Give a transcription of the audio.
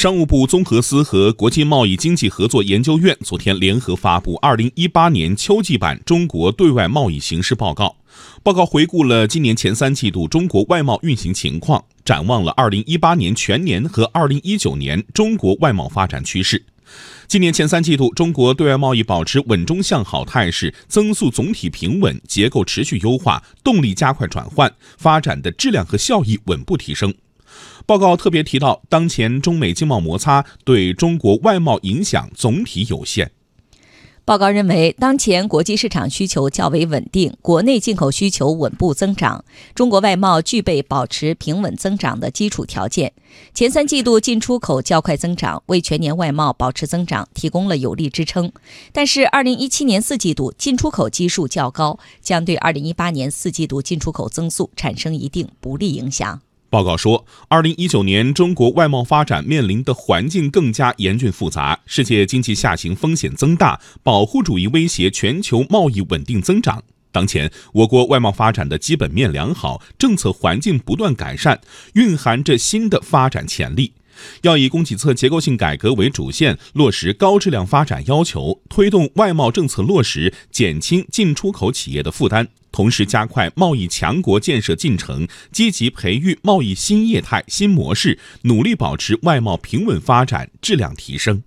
商务部综合司和国际贸易经济合作研究院昨天联合发布二零一八年秋季版中国对外贸易形势报告。报告回顾了今年前三季度中国外贸运行情况，展望了二零一八年全年和二零一九年中国外贸发展趋势。今年前三季度，中国对外贸易保持稳中向好态势，增速总体平稳，结构持续优化，动力加快转换，发展的质量和效益稳步提升。报告特别提到，当前中美经贸摩擦对中国外贸影响总体有限。报告认为，当前国际市场需求较为稳定，国内进口需求稳步增长，中国外贸具备保持平稳增长的基础条件。前三季度进出口较快增长，为全年外贸保持增长提供了有力支撑。但是，二零一七年四季度进出口基数较高，将对二零一八年四季度进出口增速产生一定不利影响。报告说，二零一九年中国外贸发展面临的环境更加严峻复杂，世界经济下行风险增大，保护主义威胁全球贸易稳定增长。当前，我国外贸发展的基本面良好，政策环境不断改善，蕴含着新的发展潜力。要以供给侧结构性改革为主线，落实高质量发展要求，推动外贸政策落实，减轻进出口企业的负担。同时，加快贸易强国建设进程，积极培育贸易新业态新模式，努力保持外贸平稳发展、质量提升。